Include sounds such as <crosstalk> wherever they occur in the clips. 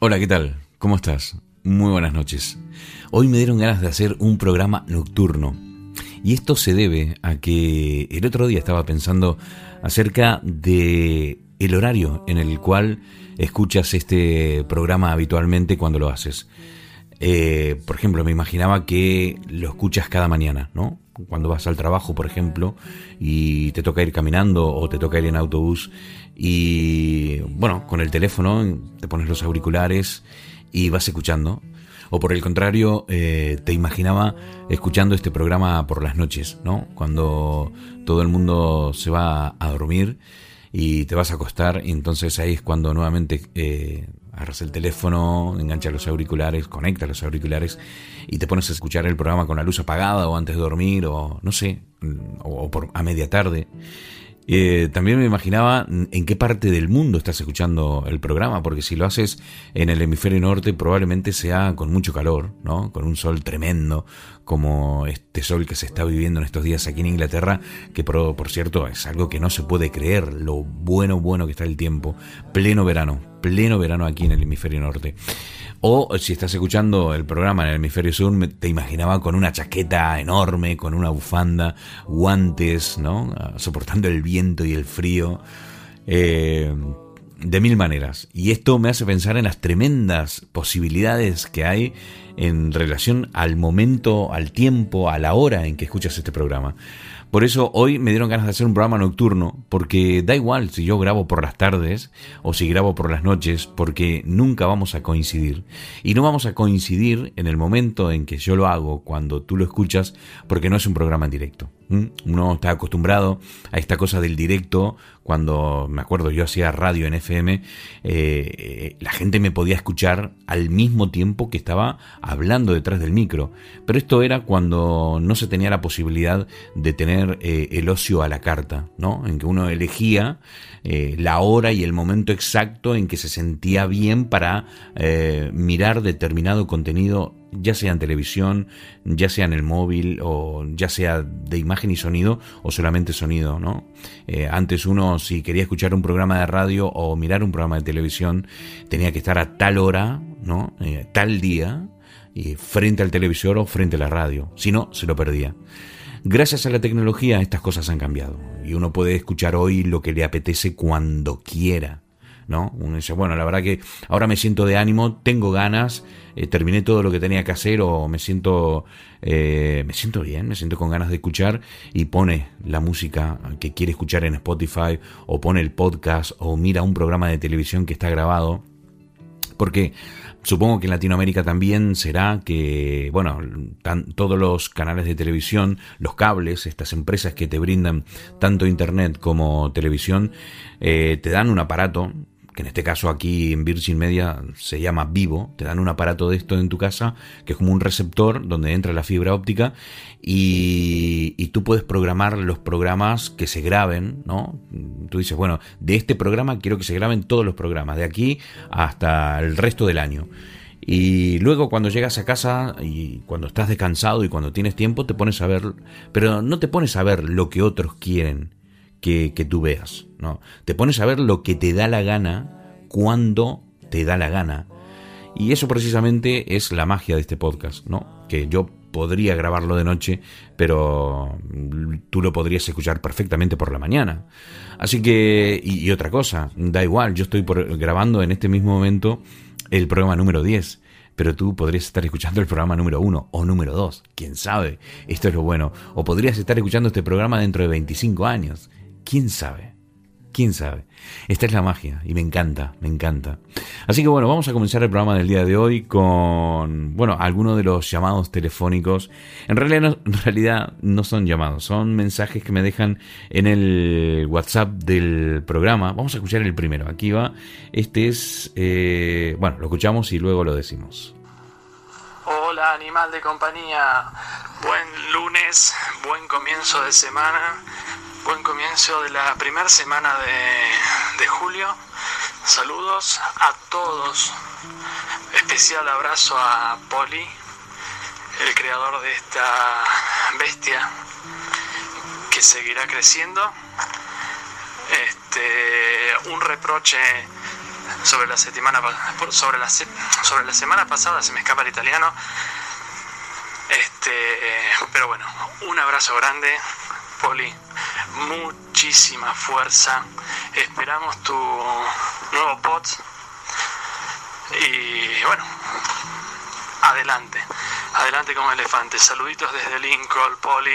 Hola, ¿qué tal? ¿Cómo estás? Muy buenas noches. Hoy me dieron ganas de hacer un programa nocturno. Y esto se debe a que el otro día estaba pensando acerca de el horario en el cual escuchas este programa habitualmente cuando lo haces. Eh, por ejemplo, me imaginaba que lo escuchas cada mañana, ¿no? Cuando vas al trabajo, por ejemplo, y te toca ir caminando o te toca ir en autobús y, bueno, con el teléfono te pones los auriculares y vas escuchando. O por el contrario, eh, te imaginaba escuchando este programa por las noches, ¿no? Cuando todo el mundo se va a dormir y te vas a acostar y entonces ahí es cuando nuevamente eh, agarras el teléfono, enganchas los auriculares, conectas los auriculares y te pones a escuchar el programa con la luz apagada o antes de dormir o no sé, o, por, a media tarde. Eh, también me imaginaba en qué parte del mundo estás escuchando el programa, porque si lo haces en el hemisferio norte probablemente sea con mucho calor, ¿no? Con un sol tremendo, como este sol que se está viviendo en estos días aquí en Inglaterra, que por, por cierto es algo que no se puede creer, lo bueno, bueno que está el tiempo, pleno verano, pleno verano aquí en el hemisferio norte. O si estás escuchando el programa en el hemisferio sur, te imaginaba con una chaqueta enorme, con una bufanda, guantes, ¿no? Soportando el viento y el frío. Eh, de mil maneras. Y esto me hace pensar en las tremendas posibilidades que hay en relación al momento, al tiempo, a la hora en que escuchas este programa. Por eso hoy me dieron ganas de hacer un programa nocturno, porque da igual si yo grabo por las tardes o si grabo por las noches, porque nunca vamos a coincidir. Y no vamos a coincidir en el momento en que yo lo hago, cuando tú lo escuchas, porque no es un programa en directo. Uno está acostumbrado a esta cosa del directo. Cuando me acuerdo yo hacía radio en FM, eh, la gente me podía escuchar al mismo tiempo que estaba hablando detrás del micro. Pero esto era cuando no se tenía la posibilidad de tener eh, el ocio a la carta, ¿no? En que uno elegía eh, la hora y el momento exacto en que se sentía bien para mirar determinado contenido ya sea en televisión, ya sea en el móvil o ya sea de imagen y sonido o solamente sonido, ¿no? Eh, antes uno si quería escuchar un programa de radio o mirar un programa de televisión tenía que estar a tal hora, ¿no? Eh, tal día frente al televisor o frente a la radio, si no se lo perdía. Gracias a la tecnología estas cosas han cambiado y uno puede escuchar hoy lo que le apetece cuando quiera. ¿no? Uno dice, bueno, la verdad que ahora me siento de ánimo, tengo ganas, eh, terminé todo lo que tenía que hacer o me siento, eh, me siento bien, me siento con ganas de escuchar y pone la música que quiere escuchar en Spotify o pone el podcast o mira un programa de televisión que está grabado. Porque Supongo que en Latinoamérica también será que, bueno, todos los canales de televisión, los cables, estas empresas que te brindan tanto internet como televisión, eh, te dan un aparato que en este caso aquí en Virgin Media se llama Vivo, te dan un aparato de esto en tu casa, que es como un receptor donde entra la fibra óptica y, y, tú puedes programar los programas que se graben, ¿no? Tú dices, bueno, de este programa quiero que se graben todos los programas, de aquí hasta el resto del año. Y luego cuando llegas a casa y cuando estás descansado y cuando tienes tiempo te pones a ver, pero no te pones a ver lo que otros quieren, que, tú veas, ¿no? Te pones a ver lo que te da la gana cuando te da la gana. Y eso precisamente es la magia de este podcast, ¿no? Que yo podría grabarlo de noche, pero tú lo podrías escuchar perfectamente por la mañana. Así que, y, otra cosa, da igual, yo estoy grabando en este mismo momento el programa número 10 pero tú podrías estar escuchando el programa número uno o número dos, quién sabe, esto es lo bueno, o podrías estar escuchando este programa dentro de 25 años, ¿Quién sabe? ¿Quién sabe? Esta es la magia y me encanta, me encanta. Así que bueno, vamos a comenzar el programa del día de hoy con, bueno, algunos de los llamados telefónicos. En realidad no, son llamados, son mensajes que me dejan en el WhatsApp del programa. Vamos a escuchar el primero. Aquí va. Este es, eh, bueno, lo escuchamos y luego lo decimos. Hola, animal de compañía. Buen lunes, buen comienzo de semana buen comienzo de la primera semana de, julio. Saludos a todos. Especial abrazo a Poli, el creador de esta bestia que seguirá creciendo. Este, un reproche sobre la semana sobre la sobre la semana pasada se me escapa el italiano. Este, pero bueno, un abrazo grande, Poli. Muchísima fuerza. Esperamos tu nuevo pod. Y bueno, adelante. Adelante como elefante. Saluditos desde Lincoln, Poli.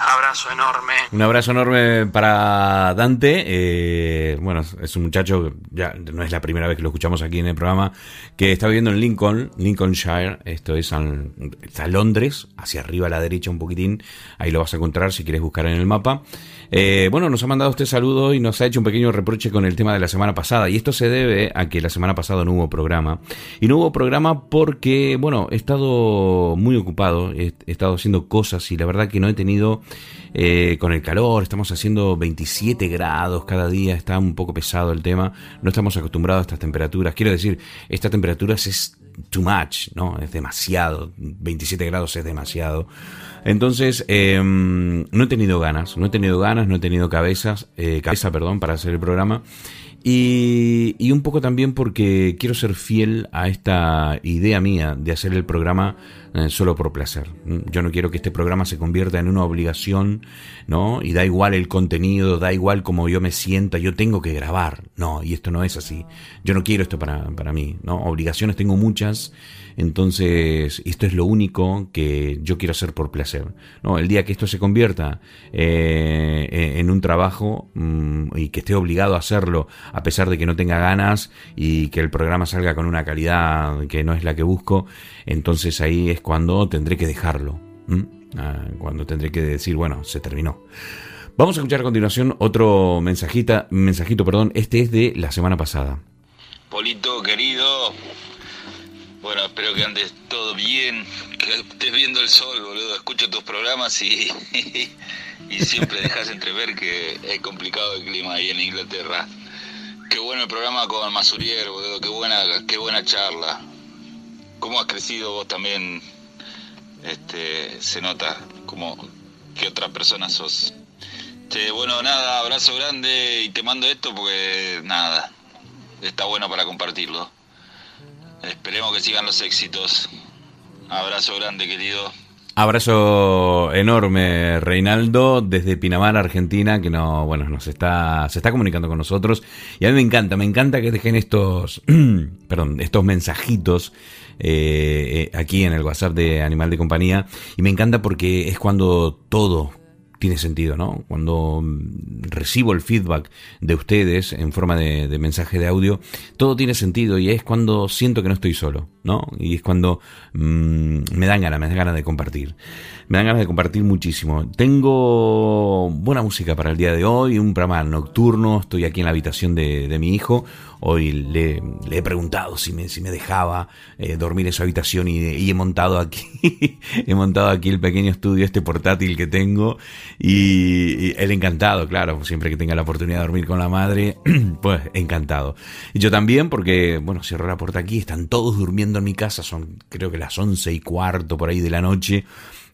Abrazo enorme. Un abrazo enorme para Dante. Eh, bueno, es un muchacho, ya no es la primera vez que lo escuchamos aquí en el programa, que está viviendo en Lincoln, Lincolnshire. Esto es está Londres, hacia arriba a la derecha un poquitín. Ahí lo vas a encontrar si quieres buscar en el mapa. Eh, bueno, nos ha mandado usted saludo y nos ha hecho un pequeño reproche con el tema de la semana pasada. Y esto se debe a que la semana pasada no hubo programa. Y no hubo programa porque, bueno, he estado muy ocupado, he, estado haciendo cosas y la verdad que no he tenido, eh, con el calor, estamos haciendo 27 grados cada día, está un poco pesado el tema. No estamos acostumbrados a estas temperaturas. Quiero decir, estas temperaturas es too much, ¿no? Es demasiado. 27 grados es demasiado. Entonces, em, no he tenido ganas, no he tenido ganas, no he tenido cabezas, eh, cabeza, perdón, para hacer el programa. Y, y, un poco también porque quiero ser fiel a esta idea mía de hacer el programa eh, solo por placer. Yo no quiero que este programa se convierta en una obligación, ¿no? Y da igual el contenido, da igual como yo me sienta, yo tengo que grabar. No, y esto no es así. Yo no quiero esto para, para mí, ¿no? Obligaciones tengo muchas entonces, esto es lo único que yo quiero hacer por placer. ¿no? El día que esto se convierta eh, en un trabajo mm, y que esté obligado a hacerlo a pesar de que no tenga ganas y que el programa salga con una calidad que no es la que busco, entonces ahí es cuando tendré que dejarlo. Ah, cuando tendré que decir, bueno, se terminó. Vamos a escuchar a continuación otro mensajita, mensajito, perdón, este es de la semana pasada. Polito, querido, bueno, espero que andes todo bien, que estés viendo el sol, boludo. Escucho tus programas y, <laughs> y siempre dejas entrever que es complicado el clima ahí en Inglaterra. Qué bueno el programa con Masurier, boludo. Qué buena, qué buena charla. ¿Cómo has crecido vos también? Este, se nota como que otra persona sos. bueno, nada, abrazo grande y te mando esto porque nada, está bueno para compartirlo. Esperemos que sigan los éxitos. Abrazo grande, querido. Abrazo enorme, Reinaldo, desde Pinamar, Argentina, que no, bueno, nos está, se está comunicando con nosotros. Y a mí me encanta, me encanta que dejen estos, <clears throat> perdón, estos mensajitos eh, eh, aquí en el WhatsApp de Animal de Compañía. Y me encanta porque es cuando todo, tiene sentido, ¿no? Cuando mm, recibo el feedback de ustedes en forma de, mensaje de audio, todo tiene sentido y es cuando siento que no estoy solo, ¿no? Y es cuando mm, me dan ganas, me dan ganas de compartir. Me dan ganas de compartir muchísimo. Tengo buena música para el día de hoy, un programa nocturno, estoy aquí en la habitación de, mi hijo Hoy le, he preguntado si me, dejaba eh, dormir en su habitación y, he montado aquí, <laughs> he montado aquí el pequeño estudio, este portátil que tengo y, él encantado, claro, siempre que tenga la oportunidad de dormir con la madre, <clears throat> pues encantado. Y yo también porque, bueno, cierro la puerta aquí, están todos durmiendo en mi casa, son creo que las once y cuarto por ahí de la noche.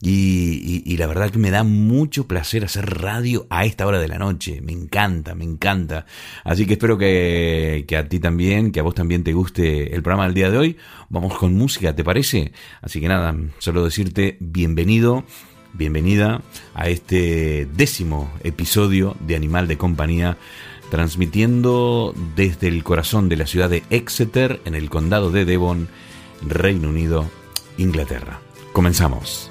Y, la verdad que me da mucho placer hacer radio a esta hora de la noche. Me encanta, me encanta. Así que espero que, que, a ti también, que a vos también te guste el programa del día de hoy. Vamos con música, ¿te parece? Así que nada, solo decirte bienvenido, bienvenida a este décimo episodio de Animal de Compañía transmitiendo desde el corazón de la ciudad de Exeter, en el condado de Devon, Reino Unido, Inglaterra. Comenzamos.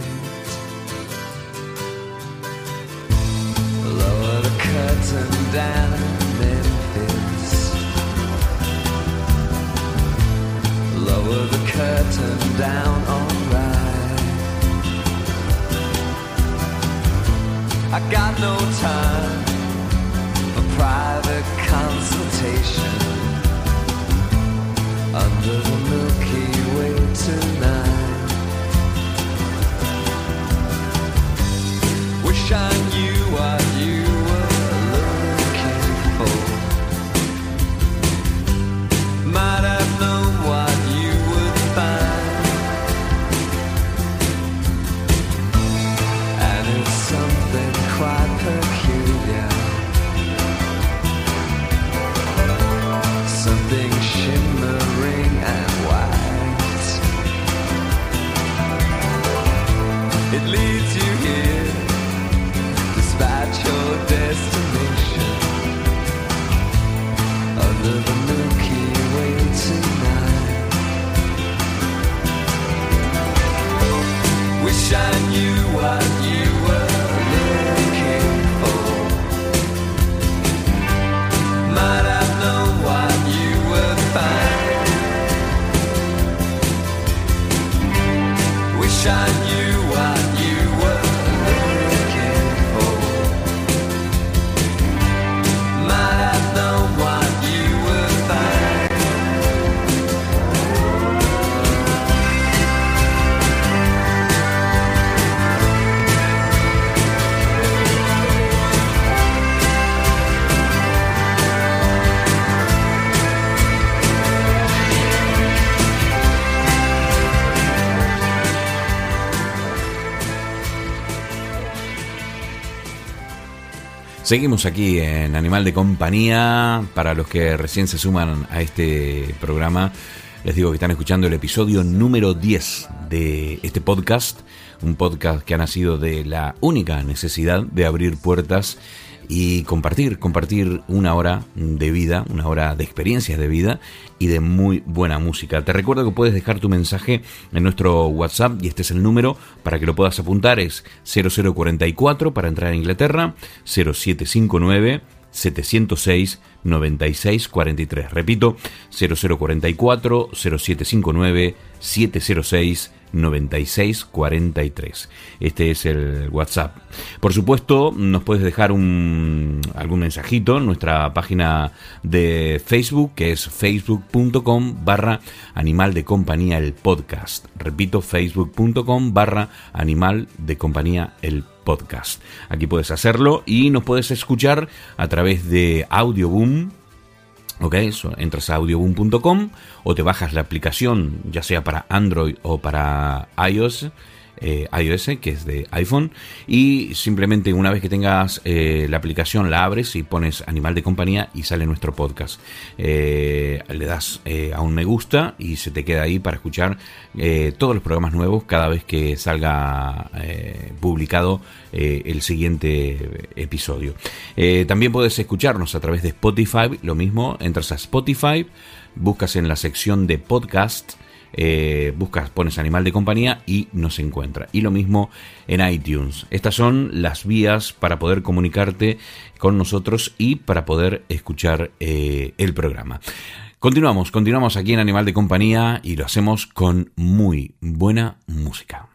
prison down in Memphis. Lower the curtain down on right. I got no time for private consultation under the Milky Way tonight. Wish I knew what you. leads you here, despite your destination. Under the Milky Way tonight. Wish I knew what you were looking for. Might have known what you were finding. Wish I. Seguimos aquí en Animal de Compañía. Para los que recién se suman a este programa, les digo que están escuchando el episodio número 10 de este podcast. Un podcast que ha nacido de la única necesidad de abrir puertas y compartir, compartir una hora de vida, una hora de experiencias de vida y de muy buena música. Te recuerdo que puedes dejar tu mensaje en nuestro WhatsApp y este es el número para que lo puedas apuntar, es 0044 para entrar a Inglaterra, 0759 706 9643. Repito, 0044 0759 706 9643. Este es el WhatsApp. Por supuesto, nos puedes dejar un, algún mensajito en nuestra página de Facebook, que es facebook.com barra animal de compañía el podcast. Repito, facebook.com barra animal de compañía el podcast. Aquí puedes hacerlo y nos puedes escuchar a través de Audioboom Ok, entras a audioboom.com o te bajas la aplicación, ya sea para Android o para iOS, eh, iOS, que es de iPhone, y simplemente una vez que tengas eh, la aplicación la abres y pones animal de compañía y sale nuestro podcast. Eh, le das a un me gusta y se te queda ahí para escuchar todos los programas nuevos cada vez que salga publicado el siguiente episodio. también puedes escucharnos a través de Spotify, lo mismo, entras a Spotify, buscas en la sección de podcast, eh, buscas, pones animal de compañía y nos encuentra. Y lo mismo en iTunes. Estas son las vías para poder comunicarte con nosotros y para poder escuchar eh, el programa. Continuamos, continuamos aquí en Animal de Compañía y lo hacemos con muy buena música.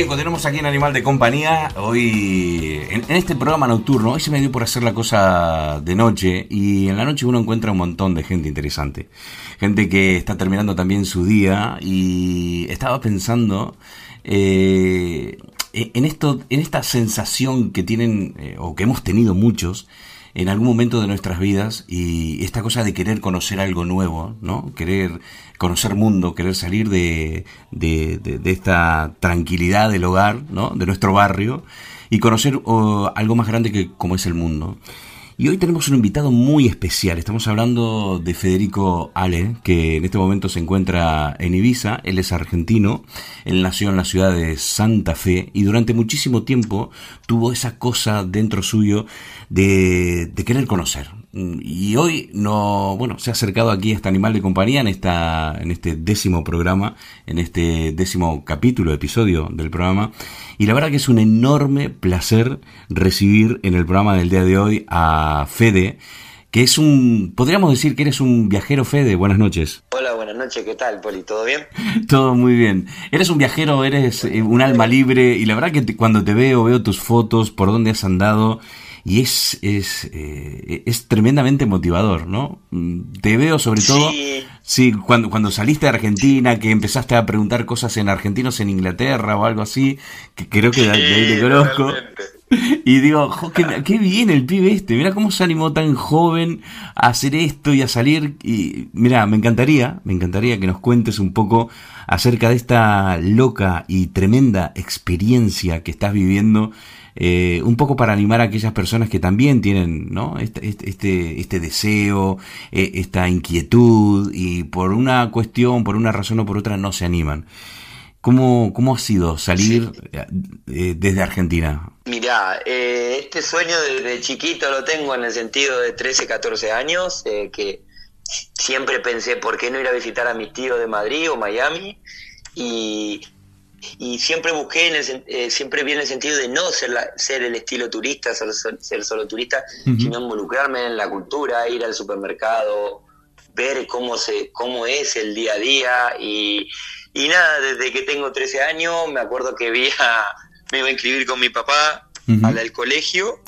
Bien, continuamos aquí en Animal de Compañía. Hoy, en, este programa nocturno, hoy se me dio por hacer la cosa de noche y en la noche uno encuentra un montón de gente interesante. Gente que está terminando también su día y estaba pensando eh, en esto, en esta sensación que tienen eh, o que hemos tenido muchos en algún momento de nuestras vidas y esta cosa de querer conocer algo nuevo, ¿no? Querer conocer mundo, querer salir de, de, de, esta tranquilidad del hogar, ¿no? De nuestro barrio y conocer algo más grande que como es el mundo. Y hoy tenemos un invitado muy especial. Estamos hablando de Federico Ale, que en este momento se encuentra en Ibiza. Él es argentino. Él nació en la ciudad de Santa Fe y durante muchísimo tiempo tuvo esa cosa dentro suyo de, de querer conocer, y hoy no, bueno, se ha acercado aquí a este animal de compañía en esta, en este décimo programa, en este décimo capítulo, episodio del programa. Y la verdad que es un enorme placer recibir en el programa del día de hoy a Fede, que es un, podríamos decir que eres un viajero Fede. Buenas noches. Hola, buenas noches, ¿qué tal, Poli? ¿Todo bien? <laughs> Todo muy bien. Eres un viajero, eres eh, un alma libre y la verdad que cuando te veo, veo tus fotos, por dónde has andado y es, es, eh, es tremendamente motivador, ¿no? Mm, te veo sobre todo, sí. cuando, cuando saliste de Argentina, que empezaste a preguntar cosas en argentinos en Inglaterra o algo así, que creo que de, ahí te conozco. Y digo, qué, bien el pibe este, mira cómo se animó tan joven a hacer esto y a salir. Y mira, me encantaría, me encantaría que nos cuentes un poco acerca de esta loca y tremenda experiencia que estás viviendo eh, un poco para animar a aquellas personas que también tienen ¿no? este, este, este, deseo, eh, esta inquietud y por una cuestión, por una razón o por otra no se animan. ¿Cómo, cómo ha sido salir eh, desde Argentina? Mirá, este sueño desde chiquito lo tengo en el sentido de 13, 14 años, que siempre pensé por qué no ir a visitar a mis tíos de Madrid o Miami y y siempre busqué, en el, eh, siempre vi en el sentido de no ser, ser el estilo turista, ser, solo turista, sino involucrarme en la cultura, ir al supermercado, ver cómo, se, cómo es el día a día y, y nada, desde que tengo 13 años me acuerdo que vi me iba a inscribir con mi papá al colegio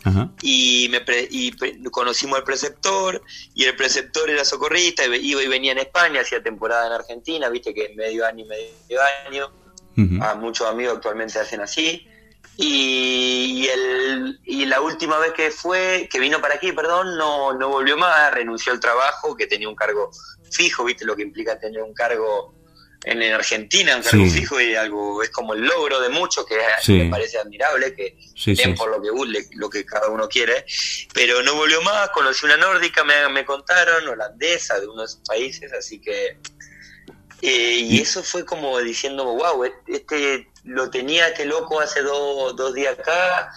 y, me y conocimos al preceptor y el preceptor era socorrista, iba y venía en España, hacía temporada en Argentina, viste que medio año y medio año a muchos amigos actualmente hacen así. Y, el, y la última vez que fue, que vino para aquí, perdón, no, no volvió más, renunció al trabajo, que tenía un cargo fijo, viste lo que implica tener un cargo en, Argentina, un cargo fijo y algo, es como el logro de muchos, que me parece admirable, que den por lo que, lo que cada uno quiere, pero no volvió más, conocí una nórdica, me, me contaron, holandesa, de uno de esos países, así que eh, y eso fue como diciendo, wow, e-, este lo tenía este loco hace dos días acá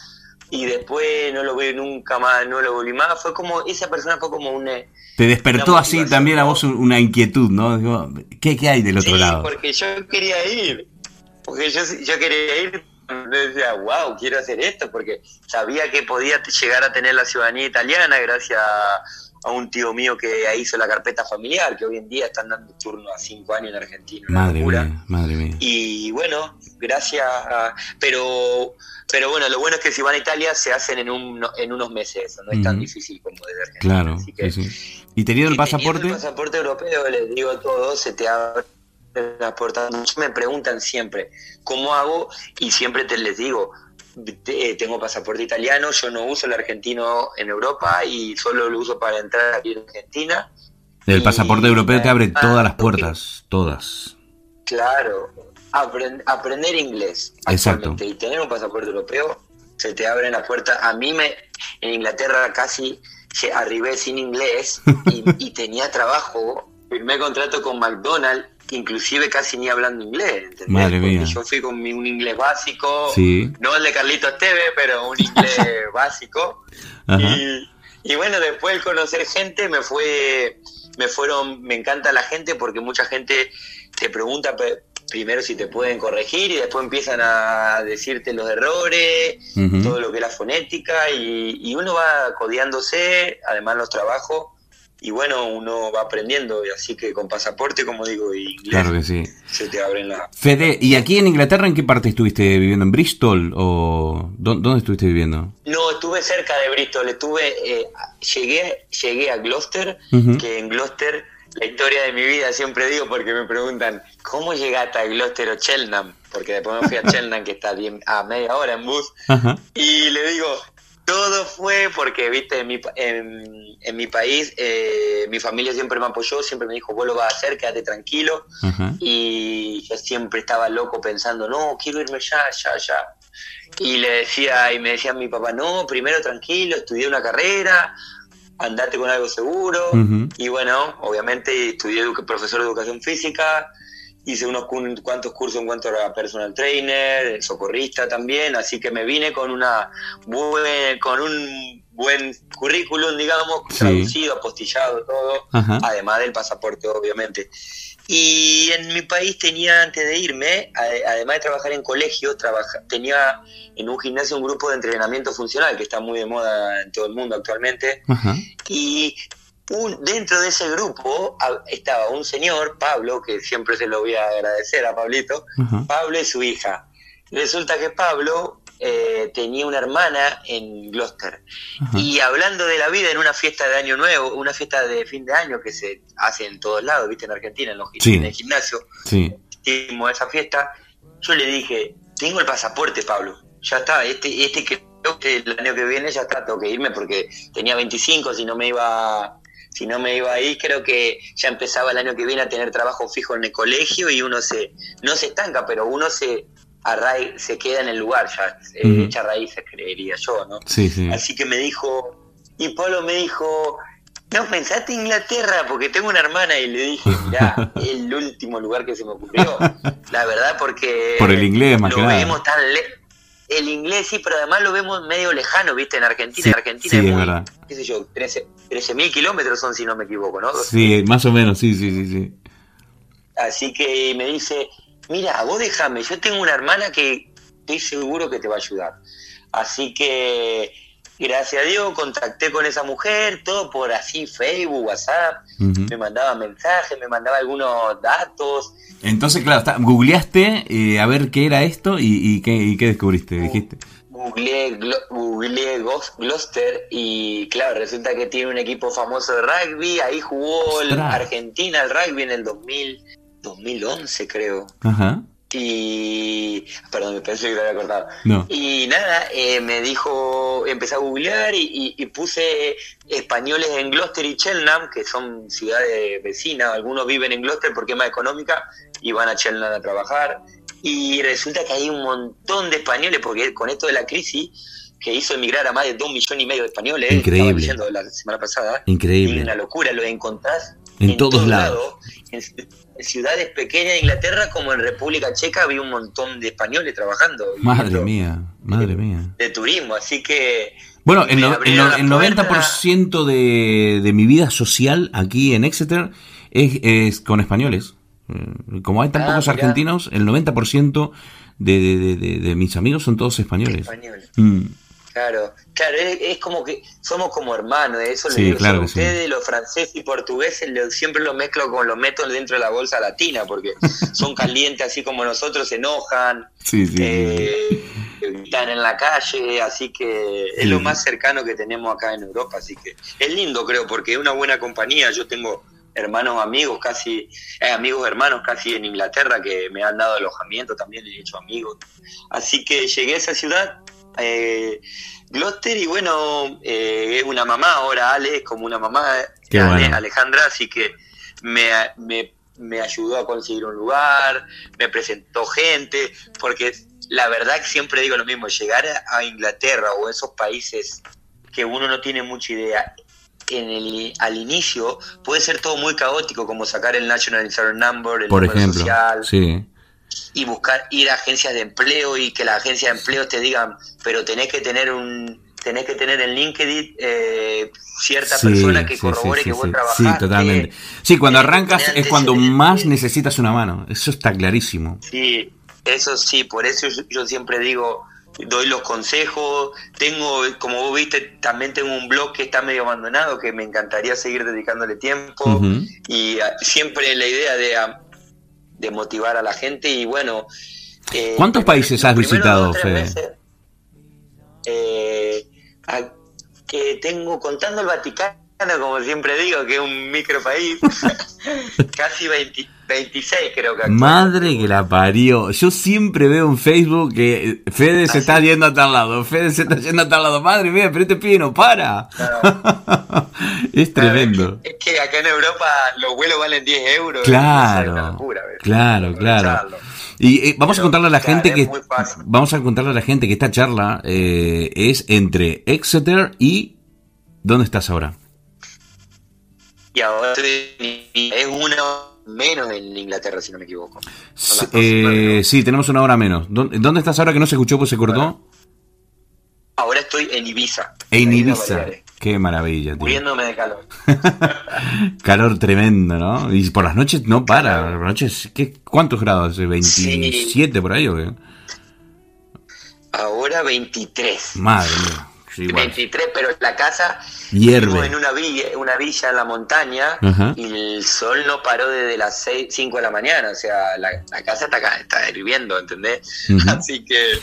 y después no lo veo nunca más, no lo volví más. Fue como, esa persona fue como un... Te despertó así también a vos una inquietud, ¿no? Digo, ¿qué, ¿qué, hay del otro lado? porque yo quería ir. Porque yo, yo quería ir decía, wow, quiero hacer esto, porque sabía que podía llegar a tener la ciudadanía italiana gracias a un tío mío que hizo la carpeta familiar, que hoy en día están dando turno a cinco años en Argentina. Madre mía, madre mía. Y bueno, gracias a, pero pero bueno, lo bueno es que si van a Italia se hacen en, un, en unos meses, no es tan difícil como desde Argentina. Claro, sí, ¿Y teniendo el pasaporte? el pasaporte europeo, les digo a todos, se te abre las puertas. Me preguntan siempre, ¿cómo hago? Y siempre te les digo, eh, tengo pasaporte italiano, yo no uso el argentino en Europa y solo lo uso para entrar aquí en Argentina. El pasaporte europeo te abre todas las puertas, todas. Claro, aprender inglés. Exacto. Y tener un pasaporte europeo se te abre la puerta. A mí me en Inglaterra casi arribé sin inglés <laughs> y, y tenía trabajo. Firmé contrato con McDonald's inclusive casi ni hablando inglés. ¿entendés? Madre mía. Yo fui con mi, un inglés básico, no el de Carlito Esteve, pero un inglés <laughs> básico. Y, y, bueno, después de conocer gente me fue, me fueron, me encanta la gente porque mucha gente te pregunta primero si te pueden corregir y después empiezan a decirte los errores, todo lo que es la fonética y, y uno va codeándose, además los trabajos y bueno, uno va aprendiendo, y así que con pasaporte, como digo, y inglés, Claro que sí. se te abren la... Fede, ¿y aquí en Inglaterra en qué parte estuviste viviendo? ¿En Bristol o dó- dónde estuviste viviendo? No, estuve cerca de Bristol, estuve, eh, llegué, llegué a Gloucester, que en Gloucester, la historia de mi vida siempre digo, porque me preguntan, ¿cómo llegaste a Gloucester o Cheltenham? Porque después me fui a <laughs> Cheltenham, que está bien, a media hora en bus, y le digo, todo fue porque, viste, en mi, en, en mi país, eh, mi familia siempre me apoyó, siempre me dijo, vos lo vas a hacer, quédate tranquilo, y yo siempre estaba loco pensando, no, quiero irme ya, ya, ya. Y le decía, y me decía mi papá, no, primero tranquilo, estudié una carrera, andate con algo seguro. Y bueno, obviamente estudié profesor de educación física, hice unos cu- cuantos cursos en cuanto a personal trainer, socorrista también, así que me vine con una buen, con un buen currículum, digamos, Sí. traducido, apostillado, todo Ajá. además del pasaporte, obviamente. Y en mi país tenía, antes de irme, además de trabajar en colegio, trabaja, tenía en un gimnasio un grupo de entrenamiento funcional que está muy de moda en todo el mundo actualmente. Ajá. Y un, dentro de ese grupo estaba un señor, Pablo, que siempre se lo voy a agradecer a Pablito. Pablo y su hija. Resulta que Pablo eh, tenía una hermana en Gloucester. Y hablando de la vida en una fiesta de Año Nuevo, una fiesta de fin de año que se hace en todos lados, viste, en Argentina, en, los, Sí. en el gimnasio, Sí. hicimos esa fiesta, yo le dije, tengo el pasaporte, Pablo, ya está, este, este creo que el año que viene ya está, tengo que irme porque tenía 25, si no me iba... Si no me iba ahí, creo que ya empezaba el año que viene a tener trabajo fijo en el colegio y uno se, no se estanca, pero uno se, arrai- se queda en el lugar, ya eh, Ujú. echa raíces, creería yo, ¿no? Sí, sí. Así que me dijo, y Pablo me dijo, no, pensaste en Inglaterra porque tengo una hermana y le dije, mirá, <laughs> el último lugar que se me ocurrió, la verdad porque Por el inglés, más lo vemos tan le- el inglés sí, pero además lo vemos medio lejano, viste, en Argentina, Sí, en Argentina sí, es muy, verdad. qué sé yo, 13 mil kilómetros son si no me equivoco, ¿no? Sí, más o menos, sí, sí, sí, sí. Así que me dice, mira, vos déjame, yo tengo una hermana que estoy seguro que te va a ayudar. Así que, gracias a Dios, contacté con esa mujer, todo por así, Facebook, WhatsApp, me mandaba mensajes, me mandaba algunos datos. Entonces, claro, está- googleaste eh, a ver qué era esto y, y qué, y qué descubriste, dijiste. Googleé, Gloucester y claro, resulta que tiene un equipo famoso de rugby, ahí jugó el. Argentina el rugby en el 2000, 2011 creo. Ajá. Y. Perdón, me pensé que lo había cortado. No. Y nada, eh, me dijo, empecé a googlear y, y- y puse españoles en Gloucester y Cheltenham, que son ciudades vecinas. Algunos viven en Gloucester porque es más económica y van a Cheltenham a trabajar. Y resulta que hay un montón de españoles, porque con esto de la crisis que hizo emigrar a más de dos millones y medio de españoles, Increíble. estaba leyendo la semana pasada, Increíble. y una locura, lo encontrás En todos lados. En, en ciudades pequeñas de Inglaterra como en República Checa había un montón de españoles trabajando. Madre mía, madre mía. De turismo, así que... Bueno, el, no- el puerta. 90% de, de mi vida social aquí en Exeter es, es con españoles. Eh, Como hay tan Ah, pocos mirá. argentinos, el 90% de, de, de- de- de mis amigos son todos españoles. Españoles. Mm, Claro, claro, es, es como que somos como hermanos, eso Sí, digo claro sí. ustedes, los franceses y portugueses, lo- siempre los mezclo con los meto dentro de la bolsa latina, porque <laughs> son calientes así como nosotros, se enojan, sí, sí. eh, están en la calle, así que es lo más cercano que tenemos acá en Europa, así que es lindo creo, porque es una buena compañía, yo tengo hermanos amigos casi, eh, amigos hermanos casi en Inglaterra que me han dado alojamiento, también he hecho amigos, así que llegué a esa ciudad, eh, Gloucester, y bueno, eh, es una mamá ahora, Ale, es como una mamá, Qué Ale- bueno. Alejandra, así que me, me, me ayudó a conseguir un lugar, me presentó gente, porque la verdad que siempre digo lo mismo, llegar a Inglaterra o esos países que uno no tiene mucha idea, en el, al inicio puede ser todo muy caótico, como sacar el National Insurance Number, el Por número ejemplo, social, sí. Y buscar ir a agencias de empleo y que las agencias de empleo te digan, pero tenés que tener un tenés que tener en LinkedIn eh, cierta Sí, persona que corrobore sí, que sí, vos sí. trabajaste. Sí, totalmente. Sí, cuando que arrancas es cuando más necesitas una mano. Eso está clarísimo. Sí, eso sí, por eso yo, yo siempre digo, doy los consejos, tengo, como vos viste, también tengo un blog que está medio abandonado, que me encantaría seguir dedicándole tiempo, y ah, siempre la idea de, ah, de motivar a la gente, y bueno... Eh, ¿Cuántos países has visitado, Fede? Eh, que tengo, contando el Vaticano, como siempre digo, que es un micro país, <laughs> casi 26 creo que. Madre que la parió. Yo siempre veo en Facebook que Fede se está yendo a tal lado, Fede se está yendo a tal lado. Madre mía, pero este pibe no para. <laughs> es tremendo. Es que, acá en Europa los vuelos valen 10 euros. Claro, claro, claro. Y eh, vamos a contarle a la gente que vamos a contarle a la gente que esta charla eh, es entre Exeter y ¿dónde estás ahora? Y ahora es una menos en Inglaterra, si no me equivoco. Eh, sí, tenemos una hora menos. ¿Dónde, estás ahora que no se escuchó pues se cortó? Ahora estoy en Ibiza. En Ibiza. Qué maravilla, tío. Muriéndome de calor. <laughs> calor tremendo, ¿no? Y por las noches no para. Por las noches, ¿qué, ¿cuántos grados? ¿27 por ahí o qué? Ahora 23. Madre mía. 23, pero la casa hierve. en una villa, una villa en la montaña y el sol no paró desde las 6, 5 de la mañana, o sea, la, casa está, acá, está hirviendo, ¿entendés? <laughs> Así que,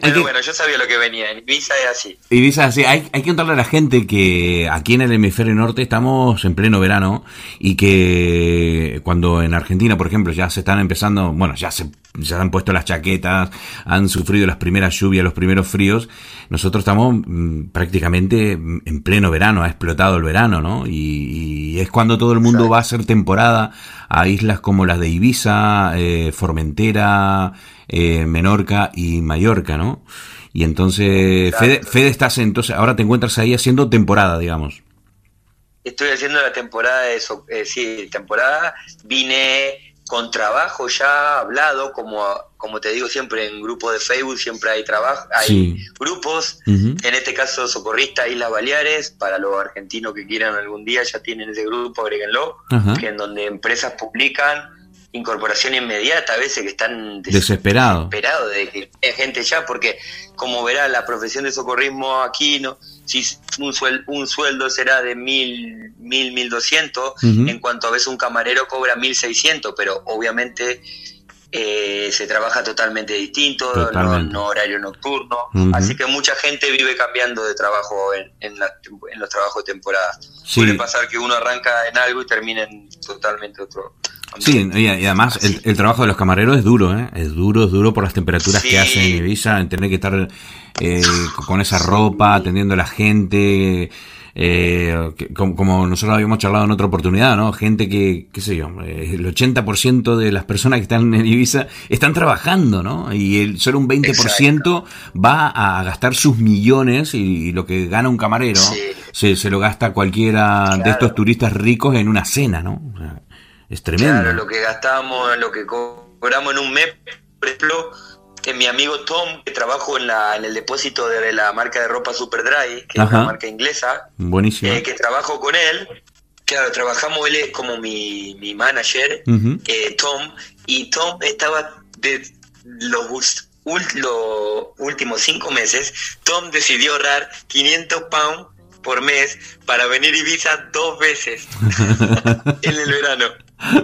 pero bueno, yo sabía lo que venía, en Ibiza es así. Ibiza es así, hay, hay que contarle a la gente que aquí en el hemisferio norte estamos en pleno verano y que cuando en Argentina, por ejemplo, ya se están empezando, bueno, ya se ya han puesto las chaquetas, han sufrido las primeras lluvias, los primeros fríos. Nosotros estamos mm, prácticamente en pleno verano, ha explotado el verano, ¿no? Y, es cuando todo el mundo va a hacer temporada a islas como las de Ibiza, eh, Formentera, eh, Menorca y Mallorca, ¿no? Y entonces, Fede, Fede, estás entonces, ahora te encuentras ahí haciendo temporada, digamos. Estoy haciendo la temporada de eso, eh, sí, temporada. Vine con trabajo ya hablado, como, como te digo siempre en grupos de Facebook, siempre hay trabajo, hay grupos, en este caso Socorrista Islas Baleares, para los argentinos que quieran algún día ya tienen ese grupo, agréguenlo, que en donde empresas publican incorporación inmediata, a veces que están desesperados desesperado. de que hay gente ya, porque como verá, la profesión de socorrismo aquí no si un, suel, un sueldo será de mil, mil, mil doscientos, en cuanto a veces un camarero cobra mil seiscientos, pero obviamente eh, se trabaja totalmente distinto, No, horario nocturno, así que mucha gente vive cambiando de trabajo en, en, los trabajos de temporada. Puede pasar que uno arranca en algo y termina en totalmente otro. Sí, y, además el, trabajo de los camareros es duro, ¿eh? es duro, es duro por las temperaturas que hacen en Ibiza, en tener que estar eh, con esa ropa, atendiendo a la gente, eh, como, nosotros habíamos charlado en otra oportunidad, ¿no? Gente que, qué sé yo, eh, el 80% de las personas que están en Ibiza están trabajando, ¿no? Y el, solo un 20% va a gastar sus millones y, lo que gana un camarero se, se, lo gasta cualquiera de estos turistas ricos en una cena, ¿no? Es tremendo. Claro, lo que gastamos, lo que cobramos en un mes, por ejemplo, mi amigo Tom, que trabajo en, la, en el depósito de la marca de ropa Superdry, que es una marca inglesa, Buenísimo. Eh, que trabajo con él. Claro, trabajamos, él es como mi, mi manager, eh, Tom, y Tom estaba de los, los últimos cinco meses, Tom decidió ahorrar 500 pounds por mes para venir a Ibiza dos veces <laughs> en el verano.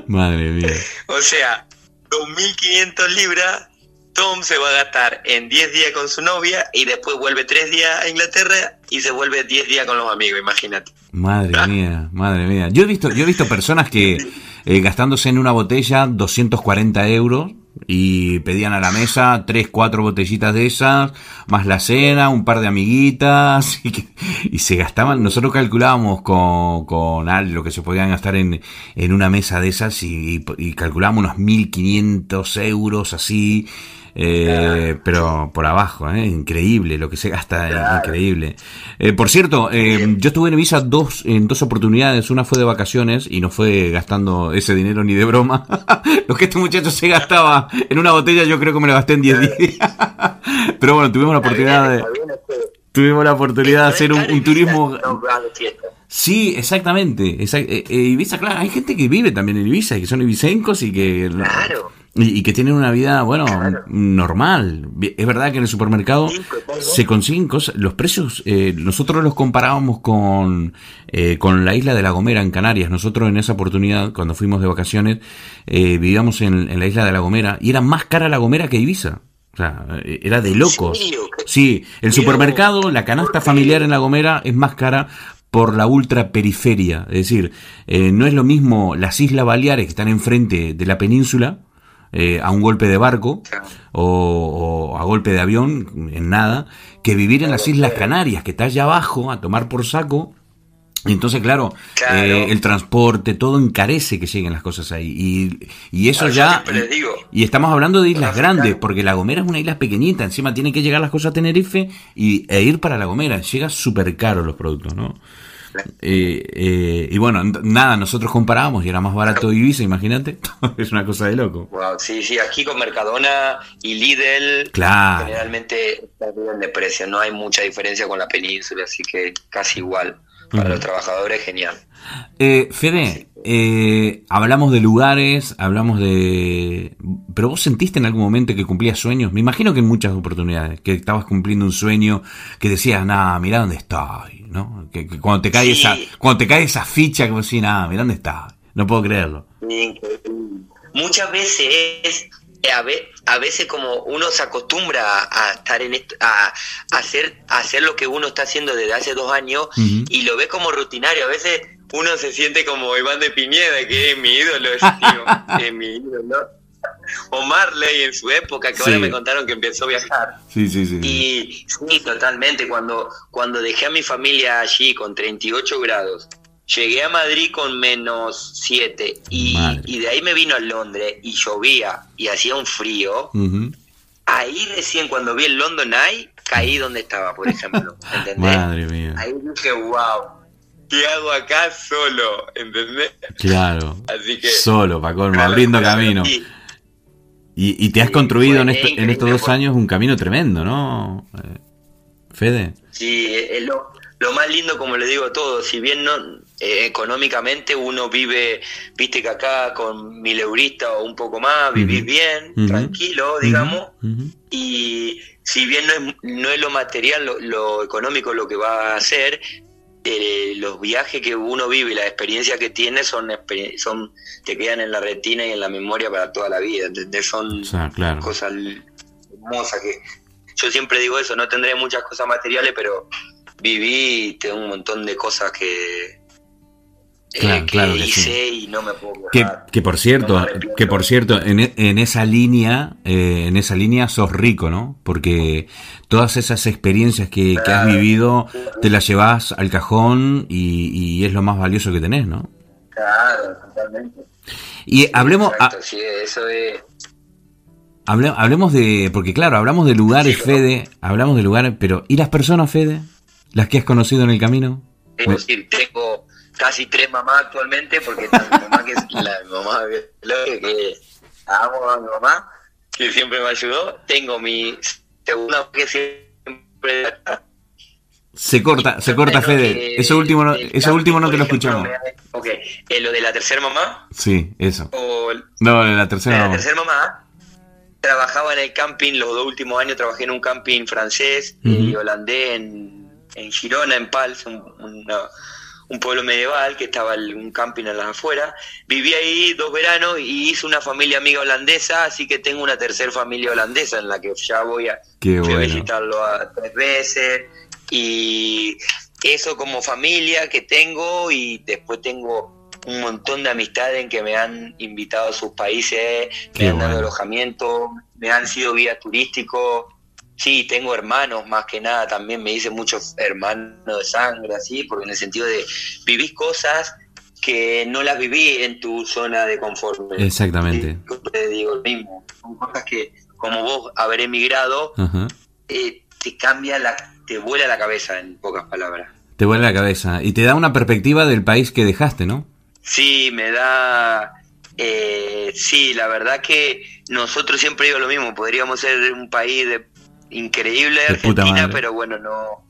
Madre mía. O sea, 2.500 libras Tom se va a gastar en 10 días con su novia y después vuelve 3 días a Inglaterra y se vuelve 10 días con los amigos, imagínate. Madre mía, madre mía. Yo he visto, yo he visto personas que eh, gastándose en una botella 240 euros y pedían a la mesa tres, cuatro botellitas de esas, más la cena, un par de amiguitas, <laughs> y, se gastaban, nosotros calculábamos con, con lo que se podían gastar en, en una mesa de esas y, y calculábamos unos 1500 euros así, eh, pero por abajo, ¿eh? increíble lo que se gasta, increíble. Eh, por cierto, eh, yo estuve en Ibiza dos, en dos oportunidades, una fue de vacaciones y no fue gastando ese dinero ni de broma. <laughs> lo que este muchacho se gastaba en una botella yo creo que me lo gasté en 10 días. <laughs> pero bueno, tuvimos la oportunidad de... Tuvimos la oportunidad de hacer un, turismo... Sí, exactamente. Ibiza, claro, hay gente que vive también en Ibiza, que son ibicencos y que... Claro y, que tienen una vida, bueno, normal. Es verdad que en el supermercado se consiguen cosas, los precios, eh, nosotros los comparábamos con, eh, con la isla de La Gomera en Canarias. Nosotros en esa oportunidad, cuando fuimos de vacaciones, eh, vivíamos en, en, la isla de La Gomera y era más cara La Gomera que Ibiza. O sea, era de locos. Sí, el supermercado, la canasta familiar en La Gomera es más cara por la ultraperiferia. Es decir, no es lo mismo las Islas Baleares que están enfrente de la península, eh, a un golpe de barco o, a golpe de avión, en nada, que vivir en las Islas Canarias, que está allá abajo a tomar por saco. entonces, claro, eh, el transporte, todo encarece que lleguen las cosas ahí. Y, y eso ya... Y, estamos hablando de islas grandes, porque La Gomera es una isla pequeñita. Encima tiene que llegar las cosas a Tenerife y, e ir para La Gomera. Llega súper caro los productos, ¿no? Eh, eh, y bueno, nada, nosotros comparábamos y era más barato Ibiza, imagínate. <laughs> es una cosa de loco. sí, sí, aquí con Mercadona y Lidl claro. generalmente bien de precio, no hay mucha diferencia con la península, así que casi igual. Para los trabajadores, genial. Eh, Fede, eh, hablamos de lugares, hablamos de... Pero vos sentiste en algún momento que cumplías sueños? Me imagino que en muchas oportunidades, que estabas cumpliendo un sueño, que decías, nada, mira dónde estoy, ¿no? Que, cuando te cae esa cuando te cae esa ficha, como si, nada, mira dónde estás, no puedo creerlo. Muchas veces a, veces como uno se acostumbra a estar en esto, a, hacer hacer lo que uno está haciendo desde hace dos años y lo ve como rutinario. A veces uno se siente como Iván de Piñeda que es mi ídolo <laughs> es, mi ídolo. O Marley en su época que ahora me contaron que empezó a viajar. Sí, sí, sí. y sí totalmente cuando cuando dejé a mi familia allí con 38 grados Llegué a Madrid con menos 7 y, y, de ahí me vino a Londres y llovía y hacía un frío. Ahí recién cuando vi el London Eye caí donde estaba, por ejemplo. <laughs> ¿Entendés? Madre mía. Ahí dije, wow, ¿qué hago acá solo? ¿Entendés? Claro. <laughs> Así que, solo, Paco, abriendo camino. Y, y, te has construido en, en, estos dos años un camino tremendo, ¿no? Eh, Fede. Sí, es lo, lo más lindo, como le digo a todos, si bien no eh, económicamente uno vive, viste que acá con mil euristas o un poco más, vivís bien, tranquilo, digamos, y si bien no es, no es lo material, lo, económico lo que va a hacer, eh, los viajes que uno vive y las experiencias que tiene son, son te quedan en la retina y en la memoria para toda la vida, ¿entendés? Son cosas hermosas que yo siempre digo eso, no tendré muchas cosas materiales, pero viví tengo un montón de cosas que, eh, claro, hice y no me puedo que, que, por cierto, que por cierto, en, e, en esa línea, eh, en esa línea sos rico, ¿no? Porque todas esas experiencias que, has vivido te las llevas al cajón y, es lo más valioso que tenés, ¿no? Claro, totalmente. Y hablemos, sí, eso es... hablemos de, porque claro, hablamos de lugares, Fede, hablamos de lugares, pero ¿y las personas, Fede? ¿Las que has conocido en el camino? Es decir, tengo casi tres mamás actualmente, porque está mi mamá, que es la mamá que, amo a mi mamá, que siempre me ayudó. Tengo mi segunda que siempre... Se corta, se corta, Fede. Eso último no, eso último no te lo escuchamos. Ok, ¿Eh, ¿lo de la tercera mamá? Sí, eso. no, de la tercera mamá. La tercera mamá trabajaba en el camping, los dos últimos años trabajé en un camping francés y holandés en, en Girona, en Pals, un, una, un pueblo medieval que estaba en un camping a las afueras. Viví ahí dos veranos y hice una familia amiga holandesa, así que tengo una tercera familia holandesa en la que ya voy a, visitarlo a tres veces. Y eso como familia que tengo y después tengo un montón de amistades en que me han invitado a sus países, me han dado alojamiento, me han sido guías turísticos Sí, tengo hermanos más que nada, también me dicen muchos hermanos de sangre, así, porque en el sentido de vivís cosas que no las viví en tu zona de confort. Exactamente. te digo lo mismo, son cosas que como vos haber emigrado, eh, te cambia, la, te vuela la cabeza en pocas palabras. Te vuela la cabeza y te da una perspectiva del país que dejaste, ¿no? Sí, me da... Eh, sí, la verdad que nosotros siempre digo lo mismo, podríamos ser un país de increíble de Argentina, pero bueno, no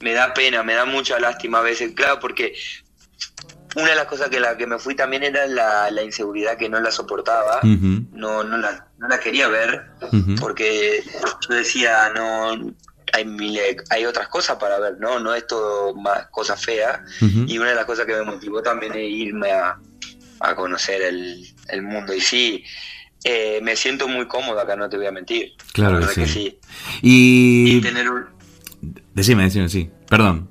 me da pena, me da mucha lástima a veces, claro, porque una de las cosas que la que me fui también era la, la inseguridad que no la soportaba, no, no, la, no la quería ver, porque yo decía, no, hay, hay otras cosas para ver, ¿no? No es todo más cosas feas. Ujú. Y una de las cosas que me motivó también es irme a, a conocer el, el mundo. Y sí, eh, me siento muy cómodo acá, no te voy a mentir. Claro La que sí. sí. Y Sin tener un, decime, decime, sí. Perdón.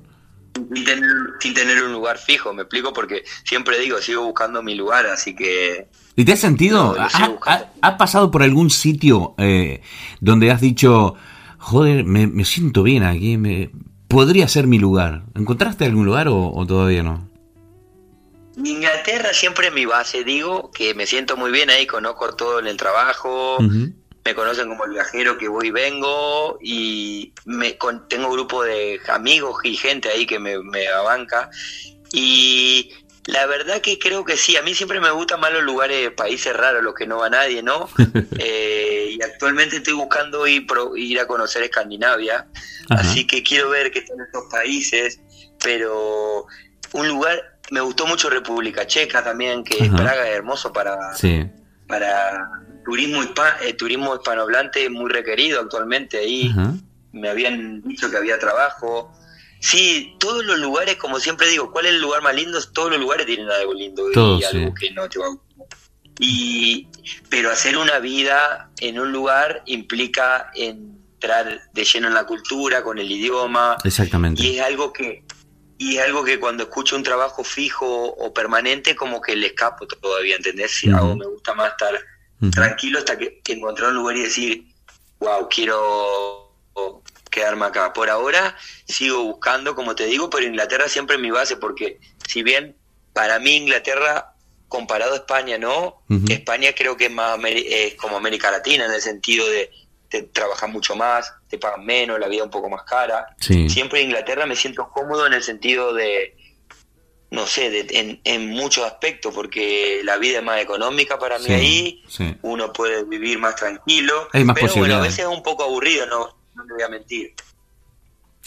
sin tener, sin tener un lugar fijo, me explico, porque siempre digo, sigo buscando mi lugar, así que ¿Y te has sentido? No, lo ¿Ha-. ¿Has pasado por algún sitio eh, donde has dicho, joder, me, me siento bien aquí, me, podría ser mi lugar? ¿Encontraste algún lugar o, o todavía no? Inglaterra siempre es mi base, digo, que me siento muy bien ahí, conozco todo en el trabajo, me conocen como el viajero que voy y vengo y me, con- tengo un grupo de amigos y gente ahí que me, me banca y la verdad que creo que sí, a mí siempre me gustan más los lugares, países raros, los que no va nadie, ¿no? <laughs> Eh, y actualmente estoy buscando ir, pro- ir a conocer Escandinavia, Ajá. así que quiero ver qué están estos países, pero un lugar, me gustó mucho República Checa también, que Ajá. Praga es hermoso para, Sí. para turismo hispa- eh, turismo hispanohablante muy requerido actualmente ahí Ajá. me habían dicho que había trabajo sí todos los lugares como siempre digo cuál es el lugar más lindo todos los lugares tienen algo lindo y algo sí. que no te va a gustar y pero hacer una vida en un lugar implica entrar de lleno en la cultura con el idioma Exactamente. y es algo que y es algo que cuando escucho un trabajo fijo o permanente como que le escapo todavía ¿entendés? si hago me gusta más estar tranquilo hasta que, que encontrar un lugar y decir, wow, quiero quedarme acá. Por ahora sigo buscando, como te digo, pero Inglaterra siempre es mi base, porque si bien para mí Inglaterra, comparado a España, ¿no? España creo que es más es como América Latina en el sentido de te trabajas mucho más, te pagan menos, la vida un poco más cara. Sí. Siempre en Inglaterra me siento cómodo en el sentido de, no sé, de, en, en muchos aspectos, porque la vida es más económica para mí Sí, ahí, sí. uno puede vivir más tranquilo. Hay más pero bueno, a veces es un poco aburrido, no, no te voy a mentir.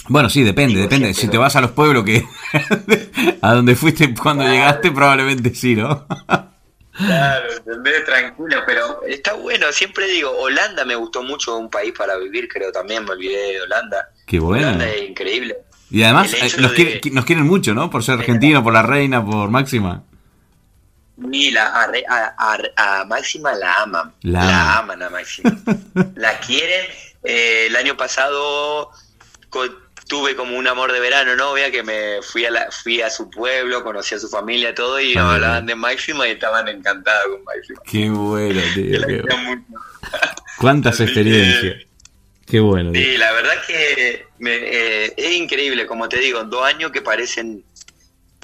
Bueno, sí, depende, depende. Si te vas a los pueblos que <laughs> a donde fuiste cuando llegaste, probablemente sí, ¿no? Claro, entendés, tranquilo, pero está bueno, siempre digo, Holanda me gustó mucho, un país para vivir, creo también, me olvidé de Holanda. Qué bueno. Holanda es increíble. Y además eh, nos, de- quiere- nos quieren mucho, ¿no? Por ser argentino, por la reina, por Máxima. Y la, a, a- a- a Máxima la aman. La La, aman. a Máxima. <laughs> la quieren. Eh, el año pasado tuve como un amor de verano novia que me fui a la, fui a su pueblo, conocí a su familia, todo, y Ah, hablaban de Máxima y estaban encantados con Máxima. Qué bueno, tío. <laughs> qué bueno. <laughs> Cuántas que- experiencias. Qué bueno. tío. Sí, la verdad que me- eh, es increíble, como te digo, dos años que parecen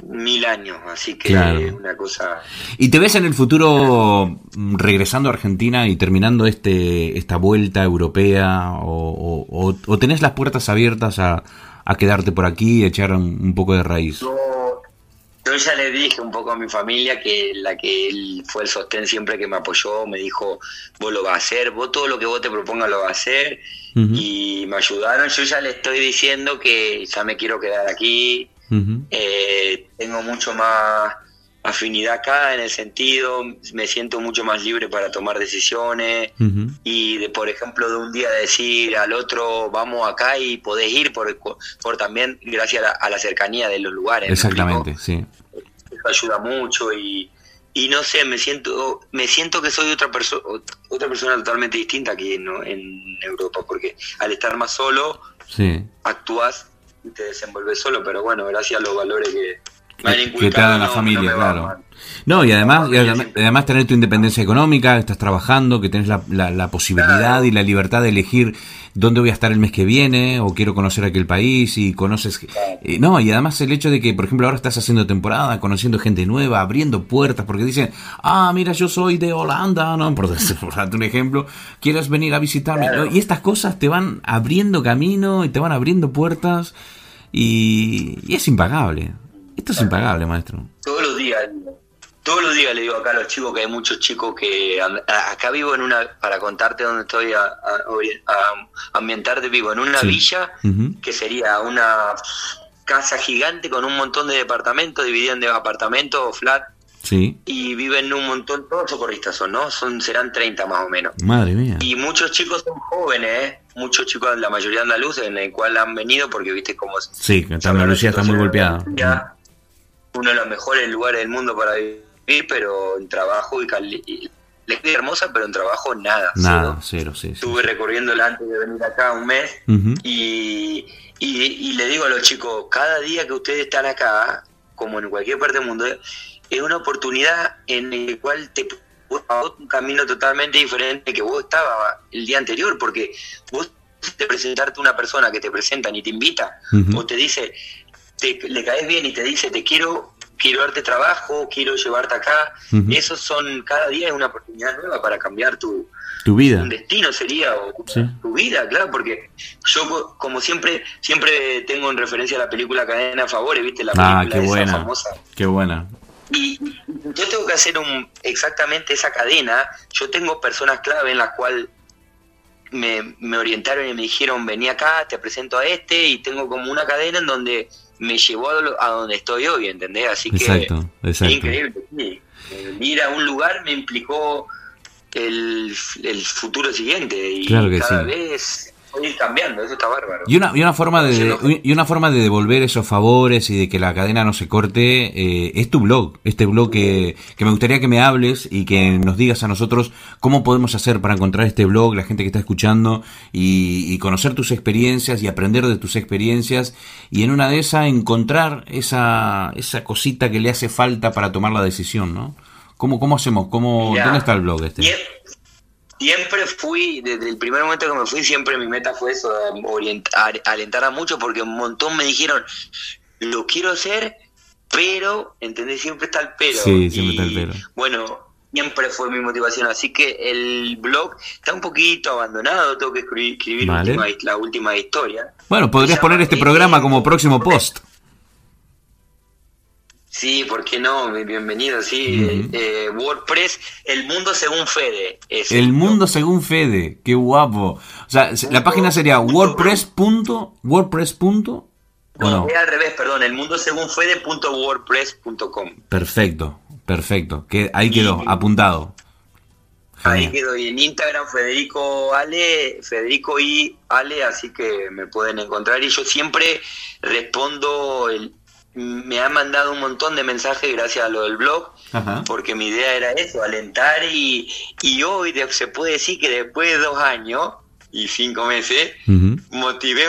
mil años, así que Claro. una cosa... ¿Y te ves en el futuro mm, regresando a Argentina y terminando este esta vuelta europea? ¿O, o- o- tenés las puertas abiertas a, a quedarte por aquí y echar un, un poco de raíz? Yo, yo ya le dije un poco a mi familia que la que él fue el sostén siempre que me apoyó, me dijo, vos lo vas a hacer, vos todo lo que vos te propongas lo vas a hacer, y me ayudaron, yo ya le estoy diciendo que ya me quiero quedar aquí, eh, tengo mucho más afinidad acá en el sentido, me siento mucho más libre para tomar decisiones, y de por ejemplo de un día decir al otro vamos acá y podés ir por, por también gracias a la, a la cercanía de los lugares ¿me Exactamente, sí. eso ayuda mucho y, y no sé me siento me siento que soy otra persona otra persona totalmente distinta aquí ¿no? en Europa porque al estar más solo Sí. actúas y te desenvolves solo pero bueno gracias a los valores que Que- te dan la no- familia, no claro. No, y además, y además, además tener tu independencia económica, estás trabajando, que tenés la, la- la posibilidad Claro. y la libertad de elegir dónde voy a estar el mes que viene, o quiero conocer aquel país, y conoces... eh, no, y además el hecho de que, por ejemplo, ahora estás haciendo temporada, conociendo gente nueva, abriendo puertas, porque dicen, ah, mira, yo soy de Holanda, ¿no? Por, <laughs> por darte un ejemplo, ¿quieres venir a visitarme? Y estas cosas te van abriendo camino y te van abriendo puertas, y, y es impagable. Esto es impagable, maestro. todos los días todos los días le digo acá a los chicos que hay muchos chicos que acá vivo en una para contarte dónde estoy a, a- a ambientarte vivo en una Sí. villa que sería una casa gigante con un montón de departamentos, dividido en apartamentos o flat. Sí. Y viven un montón, todos socorristas son, ¿no? Son, serán 30 más o menos. Madre mía. Y muchos chicos son jóvenes, ¿eh? Muchos chicos, la mayoría andaluces, en el cual han venido porque viste cómo... Sí, Andalucía está muy golpeada. Uno de los mejores lugares del mundo para vivir, pero en trabajo y, y les hermosa, pero en trabajo nada. Nada, cero, sí. Estuve recorriéndola antes de venir acá un mes y, y, le digo a los chicos, cada día que ustedes están acá, como en cualquier parte del mundo, es una oportunidad en el cual te un camino totalmente diferente que vos estabas el día anterior, porque vos te presentarte una persona que te presentan y te invita, o te dice, te, le caes bien y te dice, te quiero quiero darte trabajo, quiero llevarte acá. Esos son, cada día es una oportunidad nueva para cambiar tu, tu vida. Un destino sería, o tu vida, claro, porque yo como siempre, siempre tengo en referencia la película Cadena Favores, ¿viste? La ah, película qué buena, famosa. Qué buena. Y yo tengo que hacer un, exactamente esa cadena. Yo tengo personas clave en las cuales me, me orientaron y me dijeron, vení acá, te presento a este, y tengo como una cadena en donde me llevó a, donde estoy hoy, ¿entendés? Así que es increíble. Ir a un lugar me implicó el, el futuro siguiente y cada vez ir cambiando, eso está bárbaro. Y una, y una forma de y una forma de devolver esos favores y de que la cadena no se corte eh, es tu blog, este blog que, que, me gustaría que me hables y que nos digas a nosotros cómo podemos hacer para encontrar este blog, la gente que está escuchando y, y conocer tus experiencias y aprender de tus experiencias y en una de esas encontrar esa, esa cosita que le hace falta para tomar la decisión, ¿no? ¿Cómo, cómo hacemos? ¿Cómo, ¿Dónde está el blog este? Siempre fui, desde el primer momento que me fui, siempre mi meta fue eso, orientar, alentar a muchos, porque un montón me dijeron, lo quiero hacer, pero, ¿entendés? Siempre está el pero. Sí, siempre está el pero. Bueno, siempre fue mi motivación, así que el blog está un poquito abandonado, tengo que escribir, la última historia. Bueno, podrías poner este programa como próximo post. Sí, ¿por qué no? Bienvenido, sí. Eh, WordPress, el mundo según Fede. el mundo según Fede, qué guapo. O sea, la página sería wordpress. wordpress. No, no? al revés, perdón, el mundo según Fede.wordpress.com. Perfecto, perfecto. Que ahí quedó, apuntado. Ahí quedó. Y en Instagram Federico Ale, Federico y Ale, así que me pueden encontrar. Y yo siempre respondo el, me ha mandado un montón de mensajes gracias a lo del blog, porque mi idea era eso, alentar y, y hoy se puede decir que después de dos años y cinco meses, motivé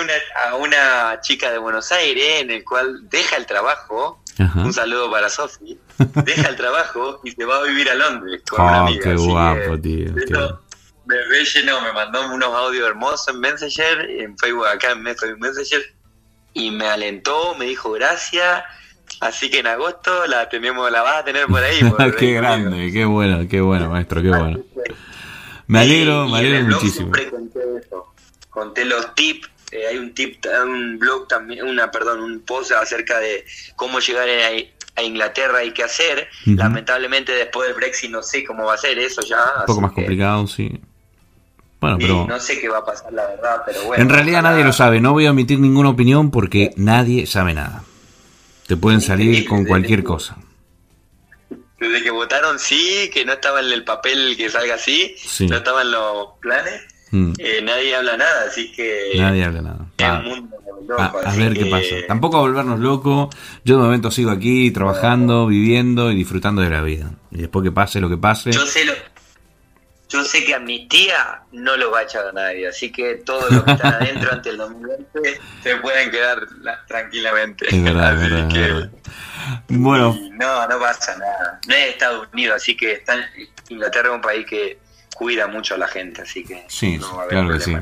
a una chica de Buenos Aires en el cual deja el trabajo, un saludo para Sofi, <laughs> deja el trabajo y se va a vivir a Londres con una oh, amiga. Qué guapo, tío. Me rellenó, me mandó unos audios hermosos en Messenger, en Facebook acá en Messenger y me alentó, me dijo gracias. Así que en agosto la tenemos, la vas a tener por ahí. <laughs> qué grande, qué bueno, qué bueno, maestro, qué bueno. Me alegro, me alegro muchísimo. conté eso. Conté los tips. Eh, hay un tip, un blog también, una, perdón, un post acerca de cómo llegar a, Inglaterra y qué hacer. Lamentablemente después del Brexit no sé cómo va a ser eso ya. Un poco más complicado, sí. Bueno, pero... No sé qué va a pasar, la verdad, pero bueno. En realidad nadie lo sabe, no voy a emitir ninguna opinión porque nadie sabe nada. Te pueden salir con cualquier cosa. Desde que votaron sí, que no estaba en el papel que salga así, no estaban los planes, mm. eh, nadie habla nada, así que... Nadie habla nada. Ah, a, ver qué pasa. Tampoco a volvernos locos. Yo de momento sigo aquí trabajando, viviendo y disfrutando de la vida. Y después que pase lo que pase... Yo sé lo, yo sé que a mi tía no lo va a echar a nadie, así que todos los que están adentro ante el 2020 se pueden quedar tranquilamente. Es verdad, es verdad, Bueno. no, no pasa nada. No es Estados Unidos, así que está, Inglaterra es un país que cuida mucho a la gente, así que sí, no va a haber claro que sí.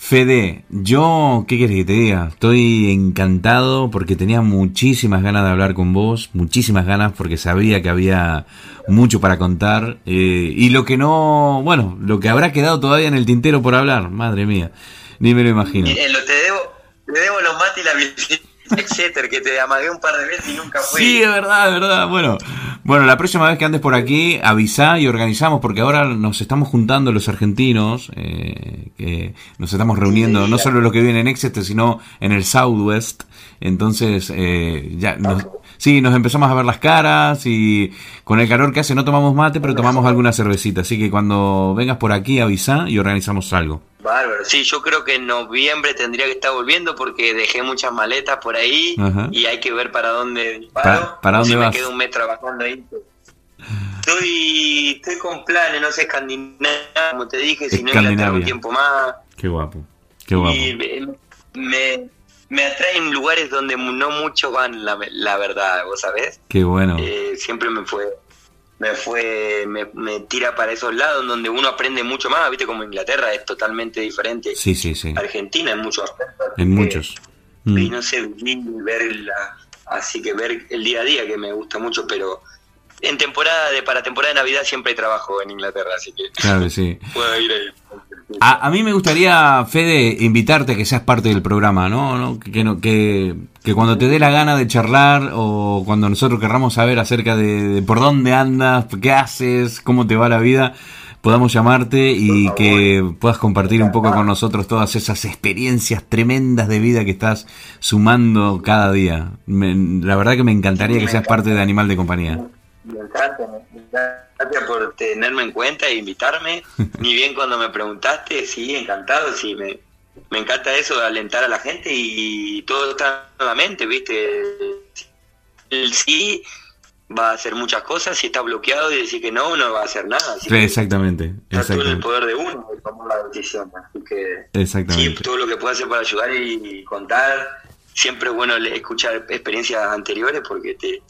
Fede, yo, ¿qué quieres que te diga? Estoy encantado porque tenía muchísimas ganas de hablar con vos, muchísimas ganas porque sabía que había mucho para contar eh, y lo que no, bueno, lo que habrá quedado todavía en el tintero por hablar, madre mía, ni me lo imagino. Eh, te debo, te debo los mates y la <laughs> Exeter, que te amagué un par de veces y nunca fui. Sí, es verdad, es verdad. Bueno, bueno, la próxima vez que andes por aquí, avisá y organizamos, porque ahora nos estamos juntando los argentinos, eh, que nos estamos reuniendo, Sí, no solo los que vienen en Exeter, sino en el Southwest. Entonces, eh, ya, nos, sí, nos empezamos a ver las caras y con el calor que hace no tomamos mate, pero tomamos alguna cervecita. Así que cuando vengas por aquí, avisá y organizamos algo. Bárbaro. Sí, yo creo que en noviembre tendría que estar volviendo porque dejé muchas maletas por ahí Ajá. y hay que ver para dónde disparo. ¿Para- para dónde si vas? me quedo un mes trabajando ahí. Estoy, estoy con planes, no sé, Escandinavia, como te dije, si no un tiempo más. Qué guapo, qué guapo. Y me, me, me atraen lugares donde no muchos van, la, la verdad, vos sabés. Qué bueno. Eh, siempre me fue me fue me, me tira para esos lados donde uno aprende mucho más viste como Inglaterra es totalmente diferente Sí, sí, sí. Argentina en muchos aspectos así En muchos. y Mm. no sé vivir, ver la, así que ver el día a día que me gusta mucho pero en temporada de para temporada de Navidad siempre hay trabajo en Inglaterra así que Claro sí. puedo ir ahí A, a mí me gustaría, Fede, invitarte a que seas parte del programa, ¿no? ¿No? Que, que, no- que, que cuando te dé la gana de charlar o cuando nosotros querramos saber acerca de, de por dónde andas, qué haces, cómo te va la vida, podamos llamarte y que puedas compartir un poco con nosotros todas esas experiencias tremendas de vida que estás sumando cada día. Me- la verdad que me encantaría que seas parte de Animal de Compañía. Me encanta, me encanta. Gracias por tenerme en cuenta e invitarme. <laughs> Ni bien cuando me preguntaste, sí, encantado, sí, me, me encanta eso, de alentar a la gente y todo está en la mente, ¿viste? El sí va a hacer muchas cosas, si está bloqueado y decir que no, no va a hacer nada. Así Sí, exactamente, está todo en el poder de uno de tomar la decisión. Así que sí, Exactamente. todo lo que pueda hacer para ayudar y contar. Siempre es bueno escuchar experiencias anteriores porque te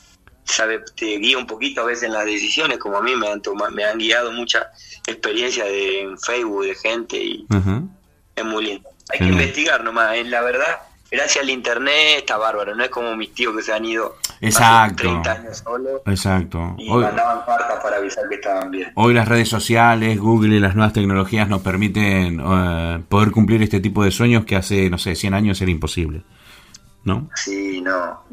sabe te guía un poquito a veces en las decisiones, como a mí me han toma- me han guiado muchas experiencias de en Facebook de gente y es muy lindo. Hay que investigar nomás, en la verdad, gracias al internet está bárbaro, no es como mis tíos que se han ido hace Exacto. 30 años solos Exacto. y Hoy- mandaban cartas para avisar que estaban bien. Hoy las redes sociales, Google y las nuevas tecnologías nos permiten eh, poder cumplir este tipo de sueños que hace, no sé, 100 años era imposible. ¿No? Sí, no.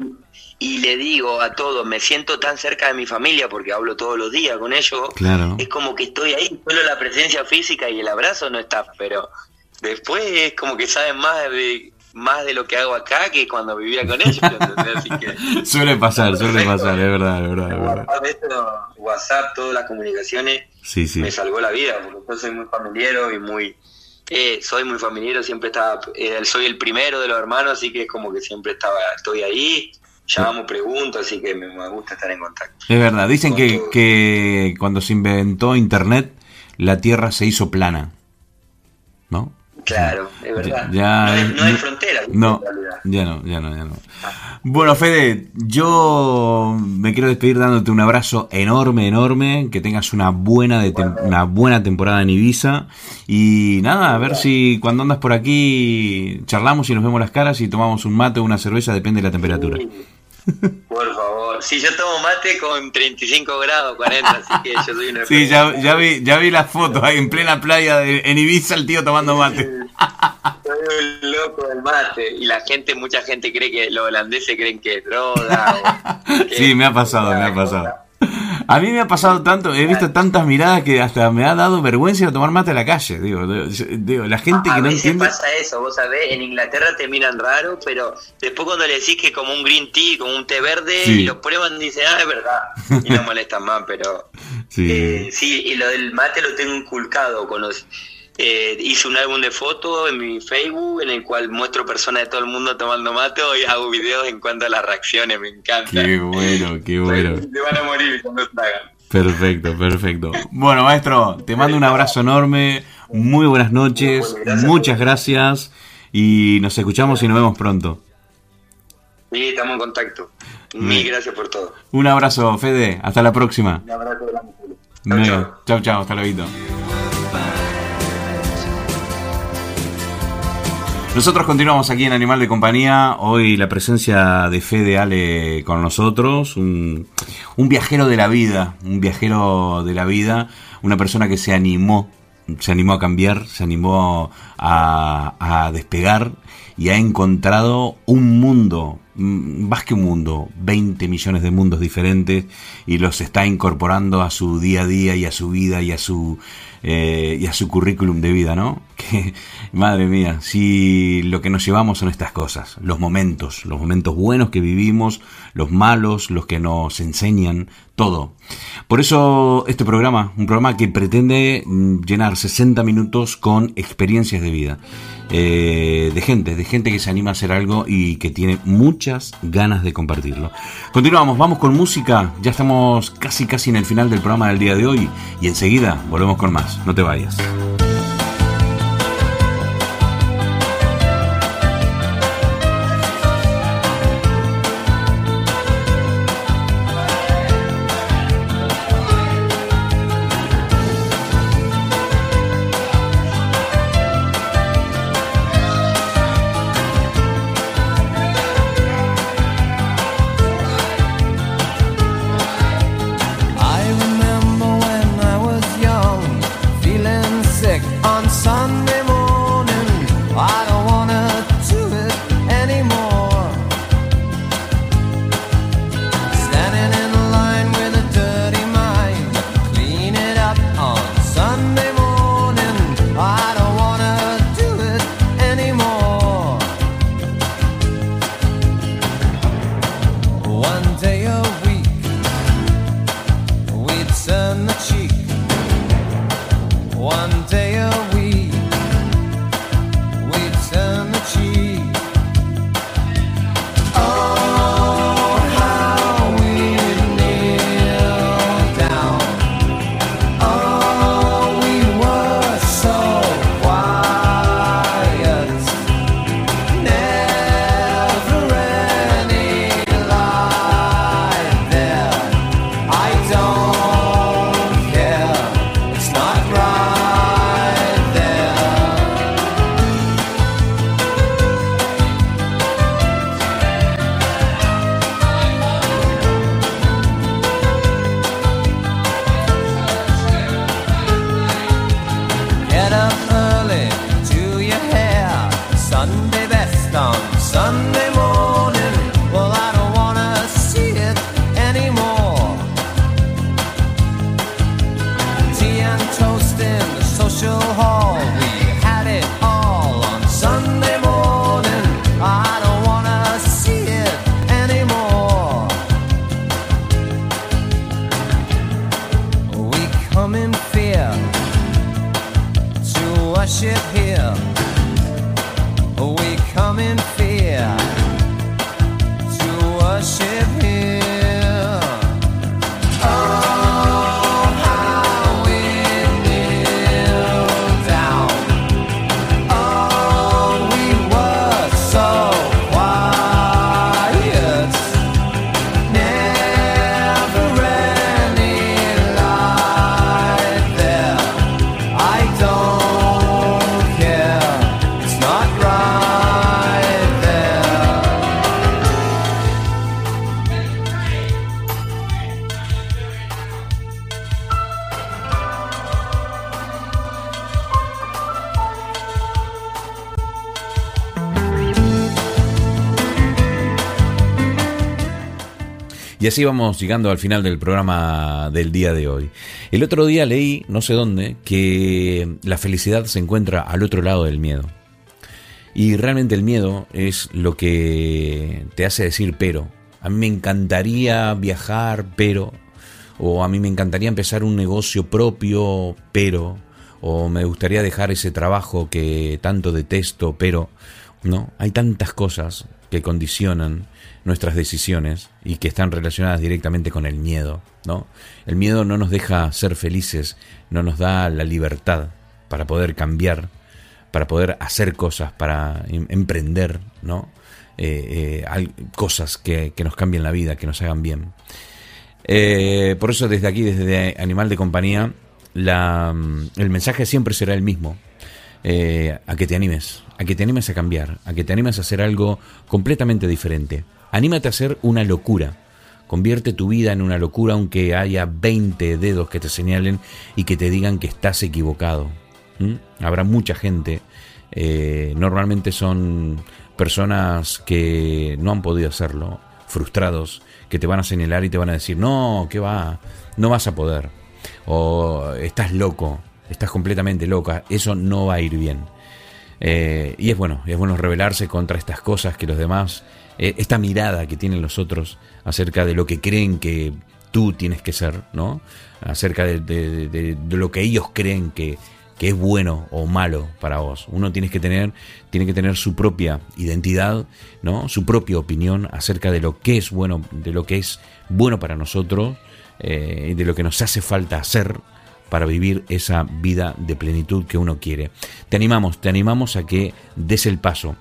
Y le digo a todos, me siento tan cerca de mi familia porque hablo todos los días con ellos. Claro. Es como que estoy ahí, solo la presencia física y el abrazo no está, pero después es como que saben más de más de lo que hago acá que cuando vivía con ellos. Así que <laughs> Suele pasar, suele pasar, es verdad, es verdad, es verdad. WhatsApp, esto, WhatsApp, todas las comunicaciones Sí, sí. me salvó la vida, porque yo soy muy familiero y muy... eh, soy muy familiero, siempre estaba... eh, soy el primero de los hermanos, así que es como que siempre estaba estoy ahí, llamamos, pregunto, así que me, me gusta estar en contacto. Es verdad, dicen que, que cuando se inventó Internet, la Tierra se hizo plana. ¿No? Claro, es verdad. Ya- no, hay, no hay no- fronteras, ya no, ya no, ya no. Bueno, Fede, yo me quiero despedir dándote un abrazo enorme, enorme, que tengas una buena, de tem- una buena temporada en Ibiza y nada, a ver si cuando andas por aquí charlamos y nos vemos las caras y tomamos un mate o una cerveza, depende de la temperatura. Por favor. Si yo tomo mate con 35 grados, 40, así que yo soy una... <laughs> Sí, ya, ya vi, ya vi las fotos ahí en plena playa de, en Ibiza el tío tomando mate. Soy un loco del mate. Y la gente, mucha gente cree que los holandeses creen que es droga. o <laughs> que- Sí, me ha pasado, me ha pasado. <laughs> A mí me ha pasado tanto, he visto tantas miradas que hasta me ha dado vergüenza tomar mate a la calle. Digo, digo, digo, la gente a que no veces entiende. pasa eso, vos sabés, en Inglaterra te miran raro, pero después cuando le decís que como un green tea, como un té verde, Sí. y lo prueban, dicen, ah, es verdad, y no <laughs> molestan más, pero Sí. eh, sí, y lo del mate lo tengo inculcado, con los- eh, hice un álbum de fotos en mi Facebook en el cual muestro personas de todo el mundo tomando mate y hago videos en cuanto a las reacciones, me encanta. Qué bueno, qué <laughs> bueno. Se van a morir cuando tragan. Perfecto, perfecto. Bueno, maestro, te mando un abrazo enorme. Muy buenas noches. Bueno, gracias. Muchas gracias. Y nos escuchamos y nos vemos pronto. Sí, estamos en contacto. Mil gracias por todo. Un abrazo, Fede. Hasta la próxima. Un abrazo grande. Chau, chau. Hasta luego. Nosotros continuamos aquí en Animal de Compañía. Hoy la presencia de Fede Ale con nosotros. Un, viajero de la vida. Un viajero de la vida. Una persona que se animó. Se animó a cambiar. Se animó a, despegar. Y ha encontrado un mundo más que un mundo, 20 millones de mundos diferentes y los está incorporando a su día a día y a su vida y a su eh, y a su currículum de vida, ¿no? <laughs> Que, madre mía, si lo que nos llevamos son estas cosas, los momentos, los momentos buenos que vivimos, los malos, los que nos enseñan, todo. Por eso este programa, un programa que pretende mm, llenar 60 minutos con experiencias de vida. Eh, de gente, de gente que se anima a hacer algo y que tiene muchas ganas de compartirlo. Continuamos, vamos con música, ya estamos casi casi en el final del programa del día de hoy y enseguida volvemos con más, no te vayas. Y así vamos llegando al final del programa del día de hoy. El otro día leí, no sé dónde, que la felicidad se encuentra al otro lado del miedo. Y realmente el miedo es lo que te hace decir pero. A mí me encantaría viajar, pero. O a mí me encantaría empezar un negocio propio, pero. O me gustaría dejar ese trabajo que tanto detesto, pero. No, hay tantas cosas que condicionan nuestras decisiones y que están relacionadas directamente con el miedo, ¿no? El miedo no nos deja ser felices, no nos da la libertad para poder cambiar, para poder hacer cosas, para em, emprender, ¿no? Eh, eh, cosas que, nos cambien la vida, que nos hagan bien. Eh, por eso desde aquí, desde Animal de Compañía, la, mm, el mensaje siempre será el mismo. a que te animes, a que te animes a cambiar, a que te animes a hacer algo completamente diferente. Anímate a hacer una locura. Convierte tu vida en una locura aunque haya 20 dedos que te señalen y que te digan que estás equivocado. Habrá mucha gente, eh, normalmente son personas que no han podido hacerlo, frustrados, que te van a señalar y te van a decir, no, ¿qué va? No vas a poder. O estás loco, estás completamente loca, eso no va a ir bien. Eh, y es bueno, es bueno rebelarse contra estas cosas que los demás, eh, esta mirada que tienen los otros acerca de lo que creen que tú tienes que ser, ¿no? Acerca de, lo que ellos creen que, que, es bueno o malo para vos. Uno tiene que tener, tiene que tener su propia identidad, ¿no? Su propia opinión acerca de lo que es bueno, de lo que es bueno para nosotros, eh, de lo que nos hace falta hacer para vivir esa vida de plenitud que uno quiere. Te animamos, te animamos a que des el paso.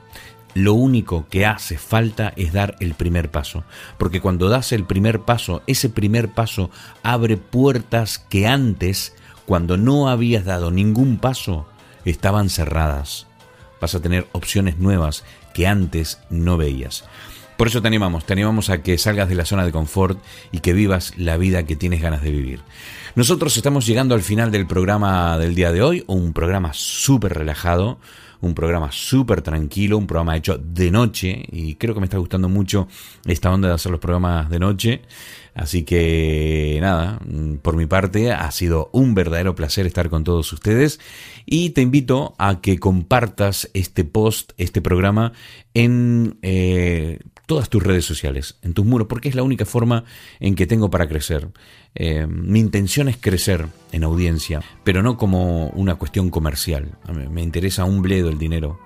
Lo único que hace falta es dar el primer paso, porque cuando das el primer paso, ese primer paso abre puertas que antes, cuando no habías dado ningún paso, estaban cerradas. Vas a tener opciones nuevas que antes no veías. Por eso te animamos, te animamos a que salgas de la zona de confort y que vivas la vida que tienes ganas de vivir. Nosotros estamos llegando al final del programa del día de hoy, un programa súper relajado, un programa súper tranquilo, un programa hecho de noche y creo que me está gustando mucho esta onda de hacer los programas de noche. Así que nada, por mi parte ha sido un verdadero placer estar con todos ustedes y te invito a que compartas este post, este programa en eh, todas tus redes sociales, en tus muros, porque es la única forma en que tengo para crecer. Eh, mi intención es crecer en audiencia, pero no como una cuestión comercial. Me interesa un bledo el dinero.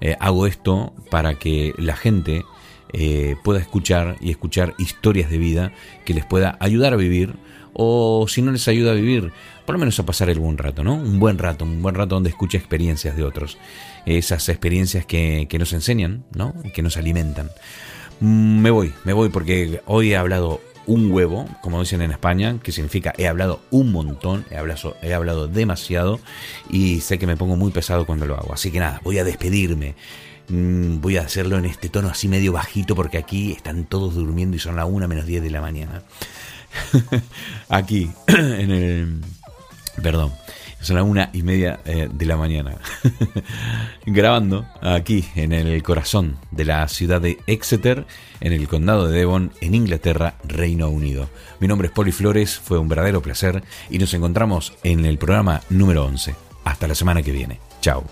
Eh, hago esto para que la gente eh, pueda escuchar y escuchar historias de vida que les pueda ayudar a vivir o si no les ayuda a vivir, por lo menos a pasar el buen rato, ¿no? Un buen rato, un buen rato donde escuche experiencias de otros. Esas experiencias que, que nos enseñan, ¿no? Que nos alimentan. Mm, me voy, me voy porque hoy he hablado un huevo, como dicen en España, que significa he hablado un montón, he hablado, he hablado demasiado y sé que me pongo muy pesado cuando lo hago. Así que nada, voy a despedirme. Mm, voy a hacerlo en este tono así medio bajito porque aquí están todos durmiendo y son las 1 menos 10 de la mañana. <laughs> aquí, <clears throat> en el... Perdón. Son las una y media eh, de la mañana. <laughs> Grabando aquí en el corazón de la ciudad de Exeter, en el condado de Devon, en Inglaterra, Reino Unido. Mi nombre es Poli Flores, fue un verdadero placer y nos encontramos en el programa número 11. Hasta la semana que viene. Chao.